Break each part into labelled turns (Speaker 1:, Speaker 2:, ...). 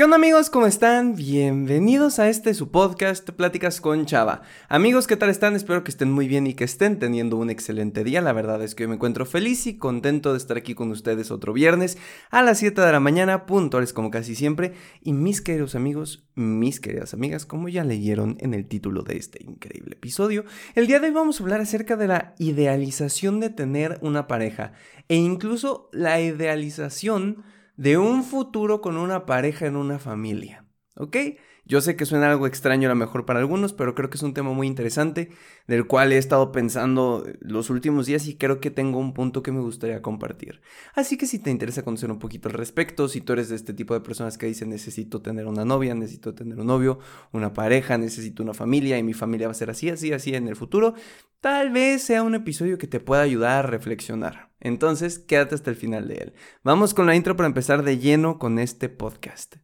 Speaker 1: ¿Qué onda amigos? ¿Cómo están? Bienvenidos a este su podcast Pláticas con Chava. Amigos, ¿qué tal están? Espero que estén muy bien y que estén teniendo un excelente día. La verdad es que hoy me encuentro feliz y contento de estar aquí con ustedes otro viernes a las 7 de la mañana, puntuales como casi siempre. Y mis queridos amigos, mis queridas amigas, como ya leyeron en el título de este increíble episodio, el día de hoy vamos a hablar acerca de la idealización de tener una pareja e incluso la idealización de un futuro con una pareja en una familia. ¿Ok? Yo sé que suena algo extraño a lo mejor para algunos, pero creo que es un tema muy interesante del cual he estado pensando los últimos días y creo que tengo un punto que me gustaría compartir. Así que si te interesa conocer un poquito al respecto, si tú eres de este tipo de personas que dicen necesito tener una novia, necesito tener un novio, una pareja, necesito una familia y mi familia va a ser así, así, así en el futuro, tal vez sea un episodio que te pueda ayudar a reflexionar. Entonces, quédate hasta el final de él. Vamos con la intro para empezar de lleno con este podcast.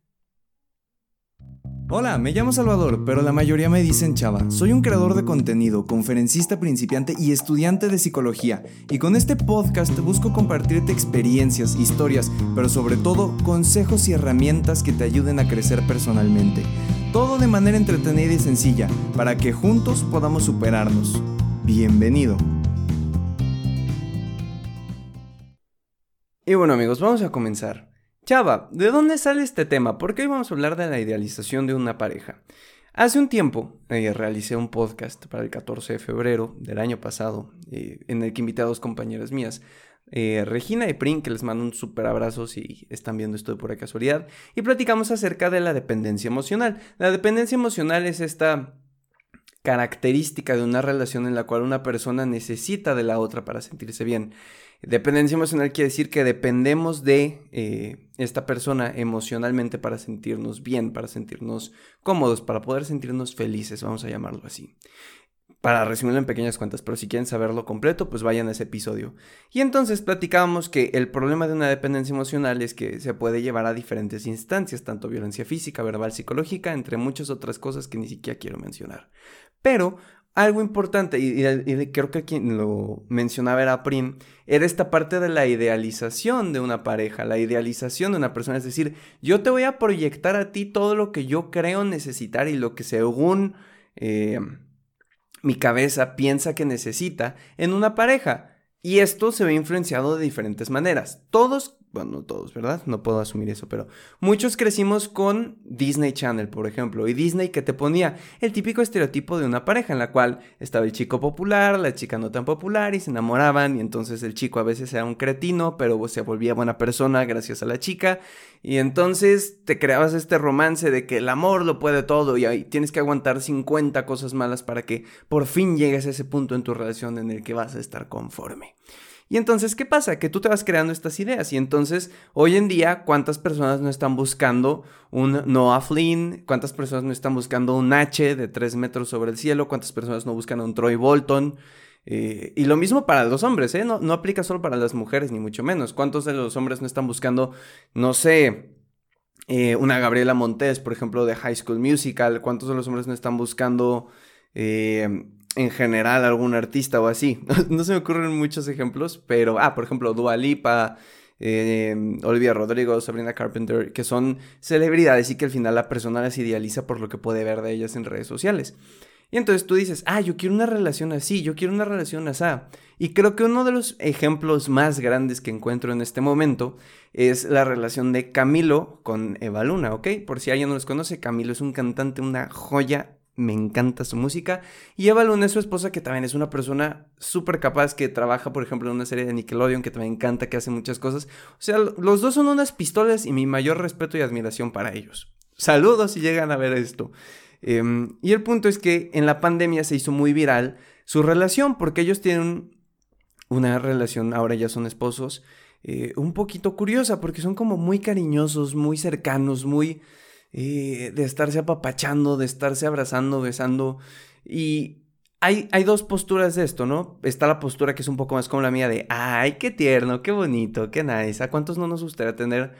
Speaker 1: Hola, me llamo Salvador, pero la mayoría me dicen Chava. Soy un creador de contenido, conferencista principiante y estudiante de psicología. Y con este podcast busco compartirte experiencias, historias, pero sobre todo consejos y herramientas que te ayuden a crecer personalmente. Todo de manera entretenida y sencilla, para que juntos podamos superarnos. Bienvenido. Y bueno amigos, vamos a comenzar. Chava, ¿de dónde sale este tema? Porque hoy vamos a hablar de la idealización de una pareja. Hace un tiempo eh, realicé un podcast para el 14 de febrero del año pasado, eh, en el que invité a dos compañeras mías, eh, Regina y Prin, que les mando un súper abrazo si están viendo esto de pura casualidad, y platicamos acerca de la dependencia emocional. La dependencia emocional es esta característica de una relación en la cual una persona necesita de la otra para sentirse bien. Dependencia emocional quiere decir que dependemos de eh, esta persona emocionalmente para sentirnos bien, para sentirnos cómodos, para poder sentirnos felices, vamos a llamarlo así. Para resumirlo en pequeñas cuentas, pero si quieren saberlo completo, pues vayan a ese episodio. Y entonces platicábamos que el problema de una dependencia emocional es que se puede llevar a diferentes instancias, tanto violencia física, verbal, psicológica, entre muchas otras cosas que ni siquiera quiero mencionar. Pero algo importante, y, creo que quien lo mencionaba era Prim, era esta parte de la idealización de una pareja, la idealización de una persona. Es decir, yo te voy a proyectar a ti todo lo que yo creo necesitar y lo que según eh, mi cabeza piensa que necesita en una pareja. Y esto se ve influenciado de diferentes maneras. Todos bueno, no todos, ¿verdad? No puedo asumir eso, pero muchos crecimos con Disney Channel, por ejemplo, y Disney que te ponía el típico estereotipo de una pareja en la cual estaba el chico popular, la chica no tan popular y se enamoraban y entonces el chico a veces era un cretino, pero se volvía buena persona gracias a la chica y entonces te creabas este romance de que el amor lo puede todo y ahí tienes que aguantar 50 cosas malas para que por fin llegues a ese punto en tu relación en el que vas a estar conforme. Y entonces, ¿qué pasa? Que tú te vas creando estas ideas. Y entonces, hoy en día, ¿cuántas personas no están buscando un Noah Flynn? ¿Cuántas personas no están buscando un H de 3 metros sobre el cielo? ¿Cuántas personas no buscan un Troy Bolton? Eh, y lo mismo para los hombres, ¿eh? No, no aplica solo para las mujeres, ni mucho menos. ¿Cuántos de los hombres no están buscando, no sé, eh, una Gabriela Montes, por ejemplo, de High School Musical? ¿Cuántos de los hombres no están buscando... Eh, en general algún artista o así. no se me ocurren muchos ejemplos, pero, ah, por ejemplo, Dua Lipa, eh, Olivia Rodrigo, Sabrina Carpenter, que son celebridades y que al final la persona las idealiza por lo que puede ver de ellas en redes sociales. Y entonces tú dices, ah, yo quiero una relación así, yo quiero una relación así. Y creo que uno de los ejemplos más grandes que encuentro en este momento es la relación de Camilo con Eva Luna, ¿ok? Por si alguien no los conoce, Camilo es un cantante, una joya me encanta su música. Y Eva Luna es su esposa, que también es una persona súper capaz, que trabaja, por ejemplo, en una serie de Nickelodeon, que también encanta, que hace muchas cosas. O sea, los dos son unas pistolas y mi mayor respeto y admiración para ellos. Saludos si llegan a ver esto. Em, y el punto es que en la pandemia se hizo muy viral su relación, porque ellos tienen una relación, ahora ya son esposos, eh, un poquito curiosa, porque son como muy cariñosos, muy cercanos, muy eh, de estarse apapachando, de estarse abrazando, besando. Y hay, hay, dos posturas de esto, ¿no? Está la postura que es un poco más como la mía de, ay, qué tierno, qué bonito, qué nice. ¿A cuántos no nos gustaría tener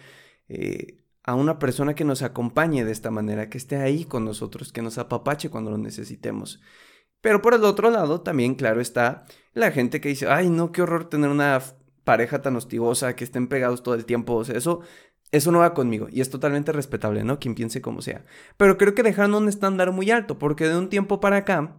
Speaker 1: eh, a una persona que nos acompañe de esta manera, que esté ahí con nosotros, que nos apapache cuando lo necesitemos? Pero por el otro lado, también, claro, está la gente que dice, ay, no, qué horror tener una pareja tan hostigosa, que estén pegados todo el tiempo. O sea, eso Eso no va conmigo y es totalmente respetable, ¿no? Quien piense como sea. Pero creo que dejaron un estándar muy alto porque de un tiempo para acá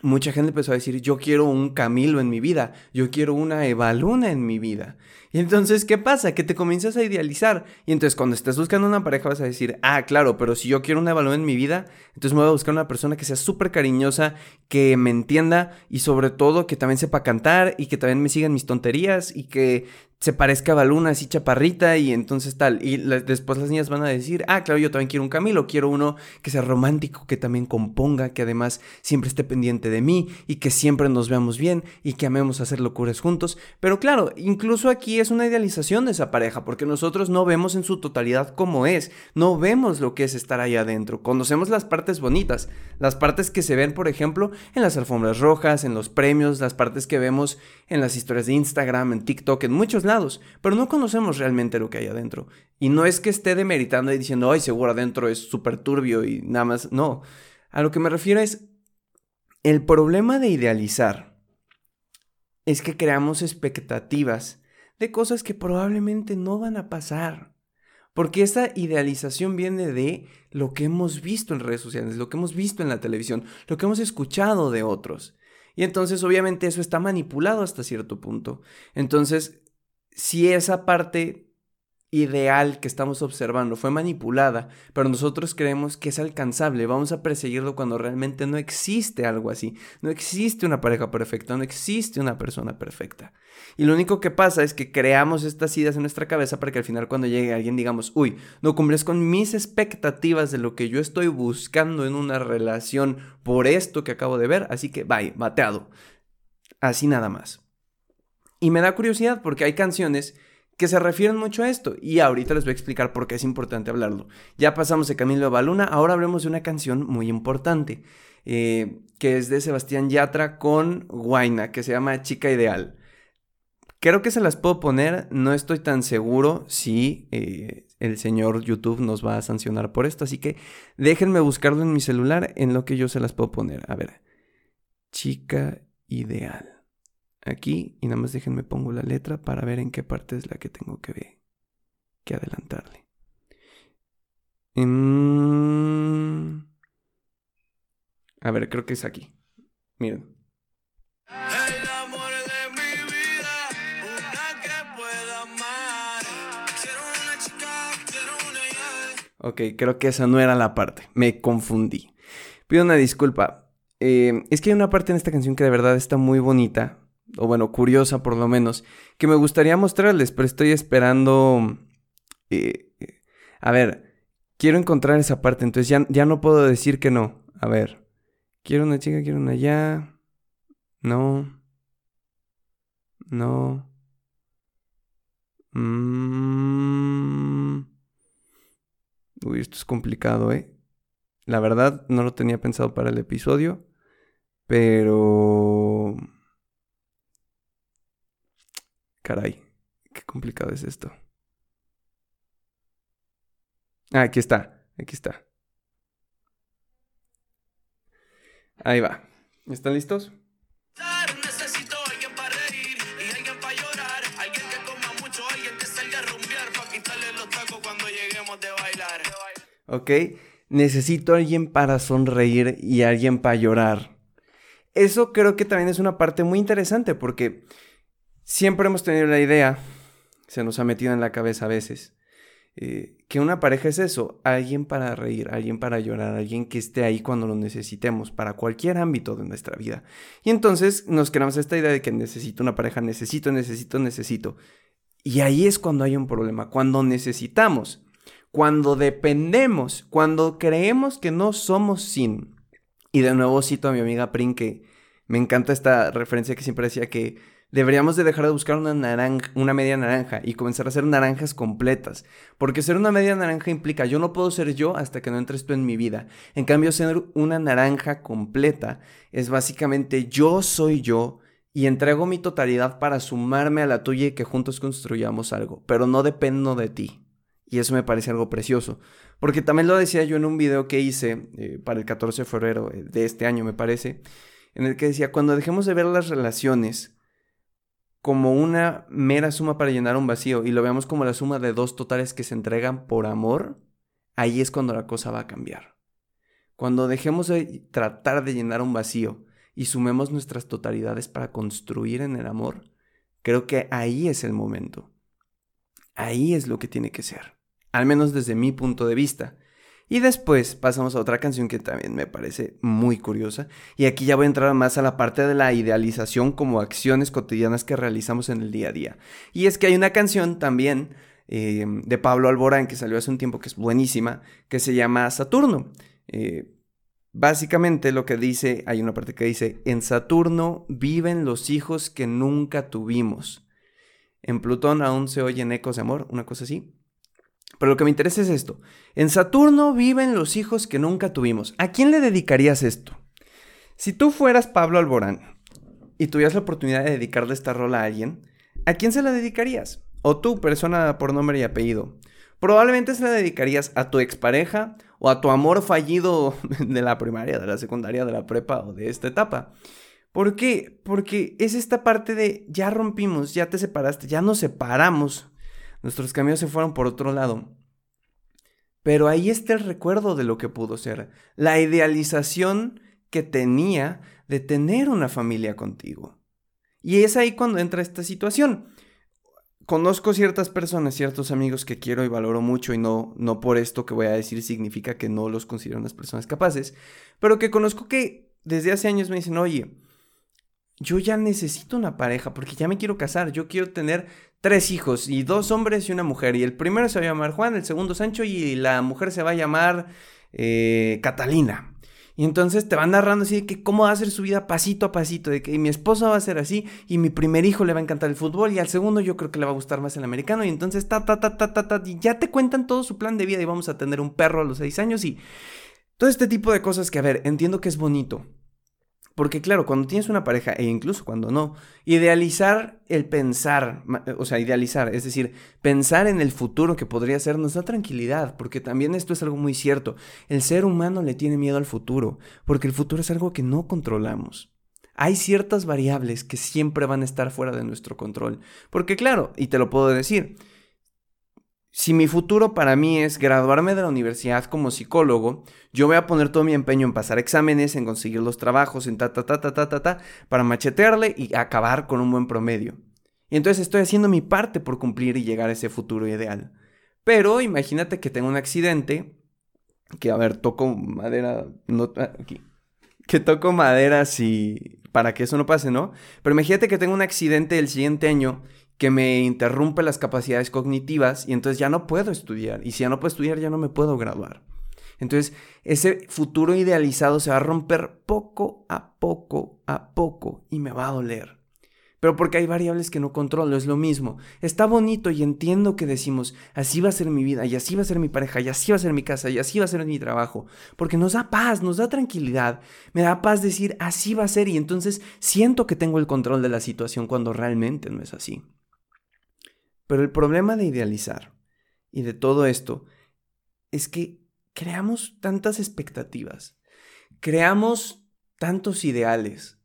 Speaker 1: mucha gente empezó a decir, yo quiero un Camilo en mi vida, yo quiero una Evaluna en mi vida. Y entonces, ¿qué pasa? Que te comienzas a idealizar. Y entonces cuando estés buscando una pareja vas a decir, ah, claro, pero si yo quiero una Evaluna en mi vida, entonces me voy a buscar una persona que sea súper cariñosa, que me entienda y sobre todo que también sepa cantar y que también me sigan mis tonterías y que se parezca a Baluna así chaparrita y entonces tal. Y después las niñas van a decir, ah, claro, yo también quiero un Camilo, quiero uno que sea romántico, que también componga, que además siempre esté pendiente de mí y que siempre nos veamos bien y que amemos hacer locuras juntos. Pero claro, incluso aquí es una idealización de esa pareja, porque nosotros no vemos en su totalidad cómo es, no vemos lo que es estar ahí adentro, conocemos las partes bonitas, las partes que se ven, por ejemplo, en las alfombras rojas, en los premios, las partes que vemos en las historias de Instagram, en TikTok, en muchos lados, pero no conocemos realmente lo que hay adentro. Y no es que esté demeritando y diciendo, ay, seguro adentro es súper turbio y nada más. No. A lo que me refiero es, el problema de idealizar es que creamos expectativas de cosas que probablemente no van a pasar. Porque esa idealización viene de lo que hemos visto en redes sociales, lo que hemos visto en la televisión, lo que hemos escuchado de otros. Y entonces obviamente eso está manipulado hasta cierto punto. Entonces, si esa parte ideal que estamos observando fue manipulada, pero nosotros creemos que es alcanzable, vamos a perseguirlo cuando realmente no existe algo así, no existe una pareja perfecta, no existe una persona perfecta. Y lo único que pasa es que creamos estas ideas en nuestra cabeza para que al final cuando llegue alguien digamos, uy, no cumples con mis expectativas de lo que yo estoy buscando en una relación por esto que acabo de ver, así que bye, bateado. Así nada más. Y me da curiosidad porque hay canciones que se refieren mucho a esto. Y ahorita les voy a explicar por qué es importante hablarlo. Ya pasamos de Camilo Baluna, ahora hablemos de una canción muy importante, eh, que es de Sebastián Yatra con Guaina, que se llama Chica Ideal. Creo que se las puedo poner, no estoy tan seguro si eh, el señor YouTube nos va a sancionar por esto, así que déjenme buscarlo en mi celular en lo que yo se las puedo poner. A ver, Chica Ideal aquí y nada más déjenme pongo la letra para ver en qué parte es la que tengo que, que adelantarle. A ver, creo que es aquí. Miren. Ok, creo que esa no era la parte. Me confundí. Pido una disculpa. Eh, es que hay una parte en esta canción que de verdad está muy bonita o bueno, curiosa por lo menos, que me gustaría mostrarles, pero estoy esperando... Eh, a ver, quiero encontrar esa parte, entonces ya, ya no puedo decir que no. A ver, quiero una chica, quiero una ya. No. No. Mm. Uy, esto es complicado, ¿eh? La verdad, no lo tenía pensado para el episodio, pero... Caray, qué complicado es esto. Ah, aquí está, aquí está. Ahí va. ¿Están listos? Ok, necesito alguien para sonreír y alguien para llorar. Eso creo que también es una parte muy interesante porque Siempre hemos tenido la idea, se nos ha metido en la cabeza a veces, eh, que una pareja es eso, alguien para reír, alguien para llorar, alguien que esté ahí cuando lo necesitemos, para cualquier ámbito de nuestra vida. Y entonces nos creamos esta idea de que necesito una pareja, necesito, necesito, necesito. Y ahí es cuando hay un problema, cuando necesitamos, cuando dependemos, cuando creemos que no somos sin. Y de nuevo cito a mi amiga Prin que me encanta esta referencia que siempre decía que Deberíamos de dejar de buscar una naranja, media naranja y comenzar a hacer naranjas completas. Porque ser una media naranja implica yo no puedo ser yo hasta que no entres tú en mi vida. En cambio, ser una naranja completa es básicamente yo soy yo y entrego mi totalidad para sumarme a la tuya y que juntos construyamos algo. Pero no dependo de ti. Y eso me parece algo precioso. Porque también lo decía yo en un video que hice eh, para el 14 de febrero eh, de este año, me parece, en el que decía, cuando dejemos de ver las relaciones como una mera suma para llenar un vacío y lo veamos como la suma de dos totales que se entregan por amor, ahí es cuando la cosa va a cambiar. Cuando dejemos de tratar de llenar un vacío y sumemos nuestras totalidades para construir en el amor, creo que ahí es el momento. Ahí es lo que tiene que ser, al menos desde mi punto de vista. Y después pasamos a otra canción que también me parece muy curiosa. Y aquí ya voy a entrar más a la parte de la idealización como acciones cotidianas que realizamos en el día a día. Y es que hay una canción también eh, de Pablo Alborán que salió hace un tiempo que es buenísima, que se llama Saturno. Eh, básicamente lo que dice, hay una parte que dice, en Saturno viven los hijos que nunca tuvimos. En Plutón aún se oyen ecos de amor, una cosa así. Pero lo que me interesa es esto. En Saturno viven los hijos que nunca tuvimos. ¿A quién le dedicarías esto? Si tú fueras Pablo Alborán y tuvieras la oportunidad de dedicarle esta rola a alguien, ¿a quién se la dedicarías? O tú, persona por nombre y apellido. Probablemente se la dedicarías a tu expareja o a tu amor fallido de la primaria, de la secundaria, de la prepa o de esta etapa. ¿Por qué? Porque es esta parte de ya rompimos, ya te separaste, ya nos separamos nuestros caminos se fueron por otro lado. Pero ahí está el recuerdo de lo que pudo ser, la idealización que tenía de tener una familia contigo. Y es ahí cuando entra esta situación. Conozco ciertas personas, ciertos amigos que quiero y valoro mucho y no, no por esto que voy a decir significa que no los considero unas personas capaces, pero que conozco que desde hace años me dicen, oye, yo ya necesito una pareja porque ya me quiero casar, yo quiero tener tres hijos y dos hombres y una mujer. Y el primero se va a llamar Juan, el segundo Sancho y la mujer se va a llamar eh, Catalina. Y entonces te van narrando así de que cómo va a ser su vida pasito a pasito, de que mi esposa va a ser así y mi primer hijo le va a encantar el fútbol y al segundo yo creo que le va a gustar más el americano y entonces ta, ta, ta, ta, ta, ta, y ya te cuentan todo su plan de vida y vamos a tener un perro a los seis años y todo este tipo de cosas que, a ver, entiendo que es bonito, porque claro, cuando tienes una pareja, e incluso cuando no, idealizar el pensar, o sea, idealizar, es decir, pensar en el futuro que podría ser, nos da tranquilidad, porque también esto es algo muy cierto. El ser humano le tiene miedo al futuro, porque el futuro es algo que no controlamos. Hay ciertas variables que siempre van a estar fuera de nuestro control. Porque claro, y te lo puedo decir, si mi futuro para mí es graduarme de la universidad como psicólogo, yo voy a poner todo mi empeño en pasar exámenes, en conseguir los trabajos, en ta, ta, ta, ta, ta, ta, ta, para machetearle y acabar con un buen promedio. Y entonces estoy haciendo mi parte por cumplir y llegar a ese futuro ideal. Pero imagínate que tengo un accidente, que a ver, toco madera, no, ah, aquí, que toco madera si, para que eso no pase, ¿no? Pero imagínate que tengo un accidente el siguiente año que me interrumpe las capacidades cognitivas y entonces ya no puedo estudiar. Y si ya no puedo estudiar, ya no me puedo graduar. Entonces, ese futuro idealizado se va a romper poco a poco a poco y me va a doler. Pero porque hay variables que no controlo, es lo mismo. Está bonito y entiendo que decimos, así va a ser mi vida, y así va a ser mi pareja, y así va a ser mi casa, y así va a ser mi trabajo. Porque nos da paz, nos da tranquilidad. Me da paz decir, así va a ser, y entonces siento que tengo el control de la situación cuando realmente no es así. Pero el problema de idealizar y de todo esto es que creamos tantas expectativas, creamos tantos ideales,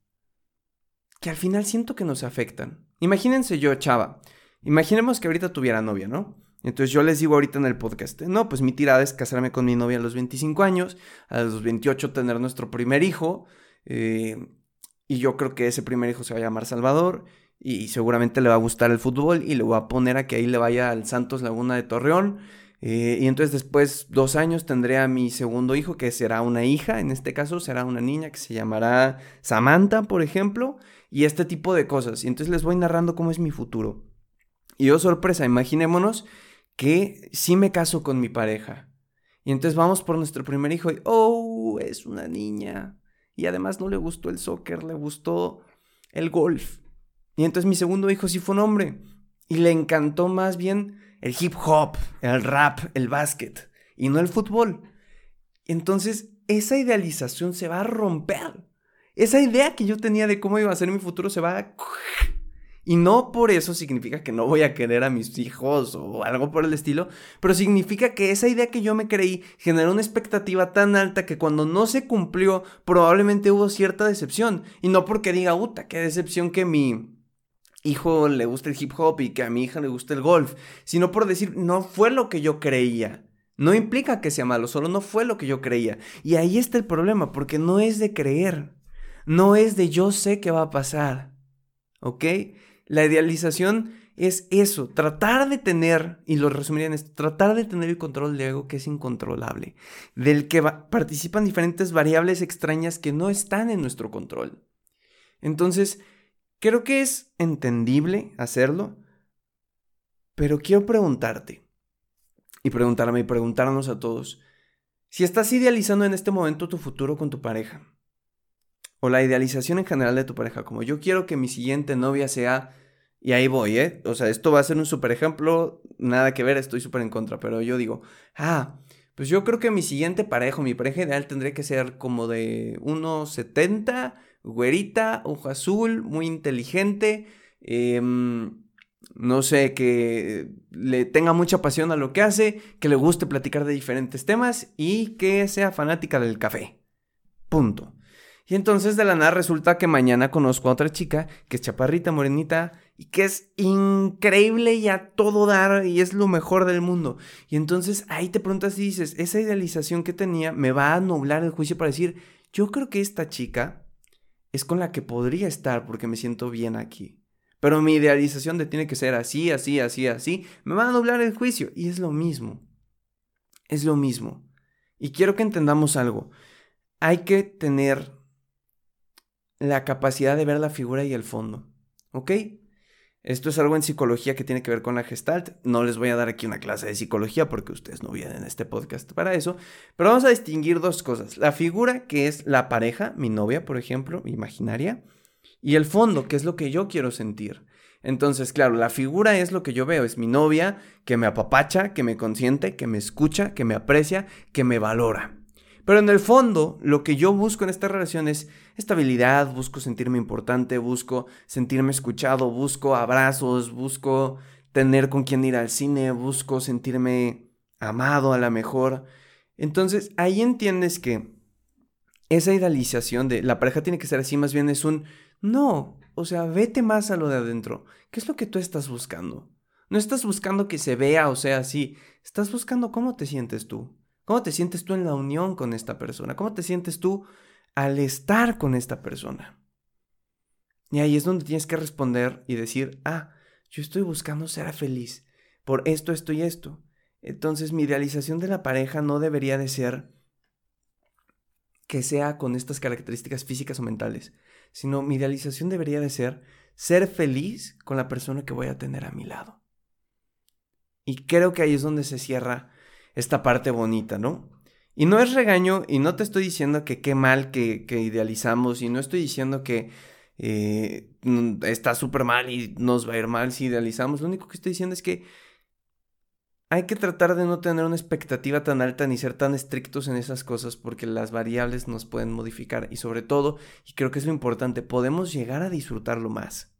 Speaker 1: que al final siento que nos afectan. Imagínense yo, chava, imaginemos que ahorita tuviera novia, ¿no? Entonces yo les digo ahorita en el podcast, no, pues mi tirada es casarme con mi novia a los 25 años, a los 28 tener nuestro primer hijo, eh, y yo creo que ese primer hijo se va a llamar Salvador, y seguramente le va a gustar el fútbol y le voy a poner a que ahí le vaya al Santos Laguna de Torreón. Eh, y entonces después, dos años, tendré a mi segundo hijo, que será una hija, en este caso será una niña que se llamará Samantha, por ejemplo, y este tipo de cosas. Y entonces les voy narrando cómo es mi futuro. Y yo, sorpresa, imaginémonos que sí me caso con mi pareja. Y entonces vamos por nuestro primer hijo y, oh, es una niña. Y además no le gustó el soccer, le gustó el golf. Y entonces mi segundo hijo sí fue un hombre. Y le encantó más bien el hip hop, el rap, el básquet. Y no el fútbol. Entonces esa idealización se va a romper. Esa idea que yo tenía de cómo iba a ser mi futuro se va a... Y no por eso significa que no voy a querer a mis hijos o algo por el estilo, pero significa que esa idea que yo me creí generó una expectativa tan alta que cuando no se cumplió probablemente hubo cierta decepción. Y no porque diga, puta, qué decepción que mi hijo le gusta el hip hop y que a mi hija le gusta el golf, sino por decir, no fue lo que yo creía. No implica que sea malo, solo no fue lo que yo creía. Y ahí está el problema, porque no es de creer, no es de yo sé qué va a pasar. ¿Ok? La idealización es eso, tratar de tener, y lo resumiría en esto, tratar de tener el control de algo que es incontrolable, del que participan diferentes variables extrañas que no están en nuestro control. Entonces, creo que es entendible hacerlo, pero quiero preguntarte, y preguntarme y preguntarnos a todos, si estás idealizando en este momento tu futuro con tu pareja, o la idealización en general de tu pareja, como yo quiero que mi siguiente novia sea, y ahí voy, ¿eh? O sea, esto va a ser un super ejemplo, nada que ver, estoy súper en contra, pero yo digo, ah, pues yo creo que mi siguiente pareja, mi pareja ideal tendría que ser como de 1,70, güerita, ojo azul, muy inteligente, em, no sé, que le tenga mucha pasión a lo que hace, que le guste platicar de diferentes temas y que sea fanática del café. Punto. Y entonces de la nada resulta que mañana conozco a otra chica que es chaparrita, morenita y que es increíble y a todo dar y es lo mejor del mundo. Y entonces ahí te preguntas y dices, esa idealización que tenía me va a nublar el juicio para decir, yo creo que esta chica es con la que podría estar porque me siento bien aquí. Pero mi idealización de tiene que ser así, así, así, así, me va a nublar el juicio. Y es lo mismo. Es lo mismo. Y quiero que entendamos algo. Hay que tener la capacidad de ver la figura y el fondo. ¿Ok? Esto es algo en psicología que tiene que ver con la gestalt. No les voy a dar aquí una clase de psicología porque ustedes no vienen a este podcast para eso. Pero vamos a distinguir dos cosas. La figura, que es la pareja, mi novia, por ejemplo, imaginaria. Y el fondo, que es lo que yo quiero sentir. Entonces, claro, la figura es lo que yo veo. Es mi novia que me apapacha, que me consiente, que me escucha, que me aprecia, que me valora. Pero en el fondo, lo que yo busco en esta relación es estabilidad, busco sentirme importante, busco sentirme escuchado, busco abrazos, busco tener con quien ir al cine, busco sentirme amado a la mejor. Entonces, ahí entiendes que esa idealización de la pareja tiene que ser así, más bien es un no, o sea, vete más a lo de adentro. ¿Qué es lo que tú estás buscando? No estás buscando que se vea o sea así, estás buscando cómo te sientes tú. ¿Cómo te sientes tú en la unión con esta persona? ¿Cómo te sientes tú al estar con esta persona? Y ahí es donde tienes que responder y decir, ah, yo estoy buscando ser feliz por esto, esto y esto. Entonces mi idealización de la pareja no debería de ser que sea con estas características físicas o mentales, sino mi idealización debería de ser ser feliz con la persona que voy a tener a mi lado. Y creo que ahí es donde se cierra esta parte bonita, ¿no? Y no es regaño y no te estoy diciendo que qué mal que, idealizamos y no estoy diciendo que eh, está súper mal y nos va a ir mal si idealizamos. Lo único que estoy diciendo es que hay que tratar de no tener una expectativa tan alta ni ser tan estrictos en esas cosas porque las variables nos pueden modificar y sobre todo, y creo que es lo importante, podemos llegar a disfrutarlo más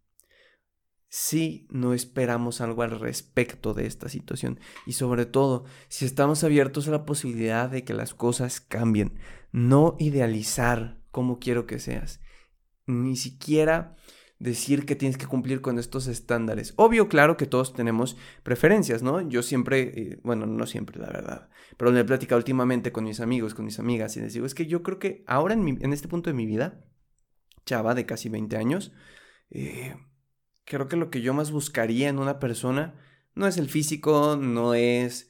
Speaker 1: si no esperamos algo al respecto de esta situación y sobre todo si estamos abiertos a la posibilidad de que las cosas cambien, no idealizar cómo quiero que seas, ni siquiera decir que tienes que cumplir con estos estándares. Obvio, claro que todos tenemos preferencias, ¿no? Yo siempre, eh, bueno, no siempre, la verdad, pero me he platicado últimamente con mis amigos, con mis amigas y les digo, es que yo creo que ahora en, en este punto de mi vida, chava de casi 20 años, eh, creo que lo que yo más buscaría en una persona no es el físico, no es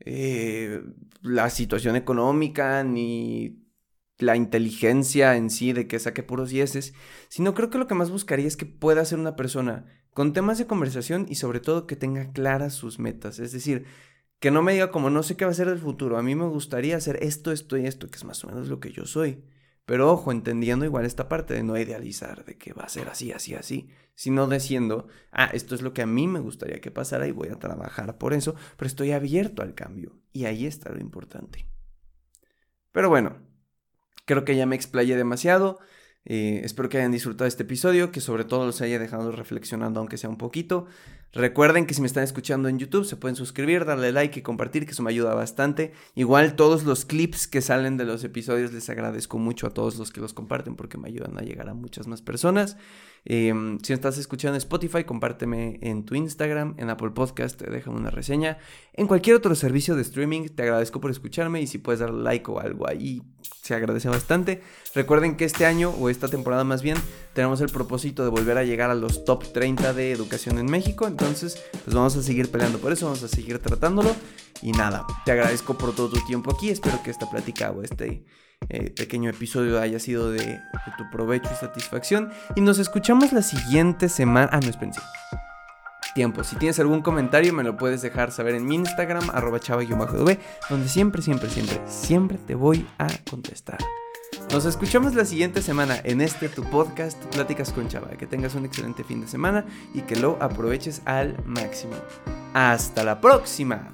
Speaker 1: eh, la situación económica, ni la inteligencia en sí de que saque puros dieces, sino creo que lo que más buscaría es que pueda ser una persona con temas de conversación y sobre todo que tenga claras sus metas. Es decir, que no me diga como no sé qué va a ser el futuro, a mí me gustaría hacer esto, esto y esto, que es más o menos lo que yo soy. Pero ojo, entendiendo igual esta parte de no idealizar de que va a ser así, así, así, sino diciendo, ah, esto es lo que a mí me gustaría que pasara y voy a trabajar por eso, pero estoy abierto al cambio. Y ahí está lo importante. Pero bueno, creo que ya me explayé demasiado. Eh, espero que hayan disfrutado este episodio, que sobre todo los haya dejado reflexionando, aunque sea un poquito. Recuerden que si me están escuchando en YouTube se pueden suscribir, darle like y compartir, que eso me ayuda bastante. Igual todos los clips que salen de los episodios les agradezco mucho a todos los que los comparten porque me ayudan a llegar a muchas más personas. Em, si estás escuchando en Spotify, compárteme en tu Instagram, en Apple Podcast, déjame una reseña. En cualquier otro servicio de streaming, te agradezco por escucharme y si puedes dar like o algo ahí, se agradece bastante. Recuerden que este año, o esta temporada más bien, tenemos el propósito de volver a llegar a los top 30 de educación en México. Entonces, pues vamos a seguir peleando por eso, vamos a seguir tratándolo. Y nada, te agradezco por todo tu tiempo aquí. Espero que esta plática o este eh, pequeño episodio haya sido de, tu provecho y satisfacción. Y nos escuchamos la siguiente semana. Ah, no, espérense. Tiempo. Si tienes algún comentario, me lo puedes dejar saber en mi Instagram, arroba chava-dv, donde siempre, siempre, siempre, siempre te voy a contestar. Nos escuchamos la siguiente semana en este tu podcast Pláticas con Chava. Que tengas un excelente fin de semana y que lo aproveches al máximo. Hasta la próxima.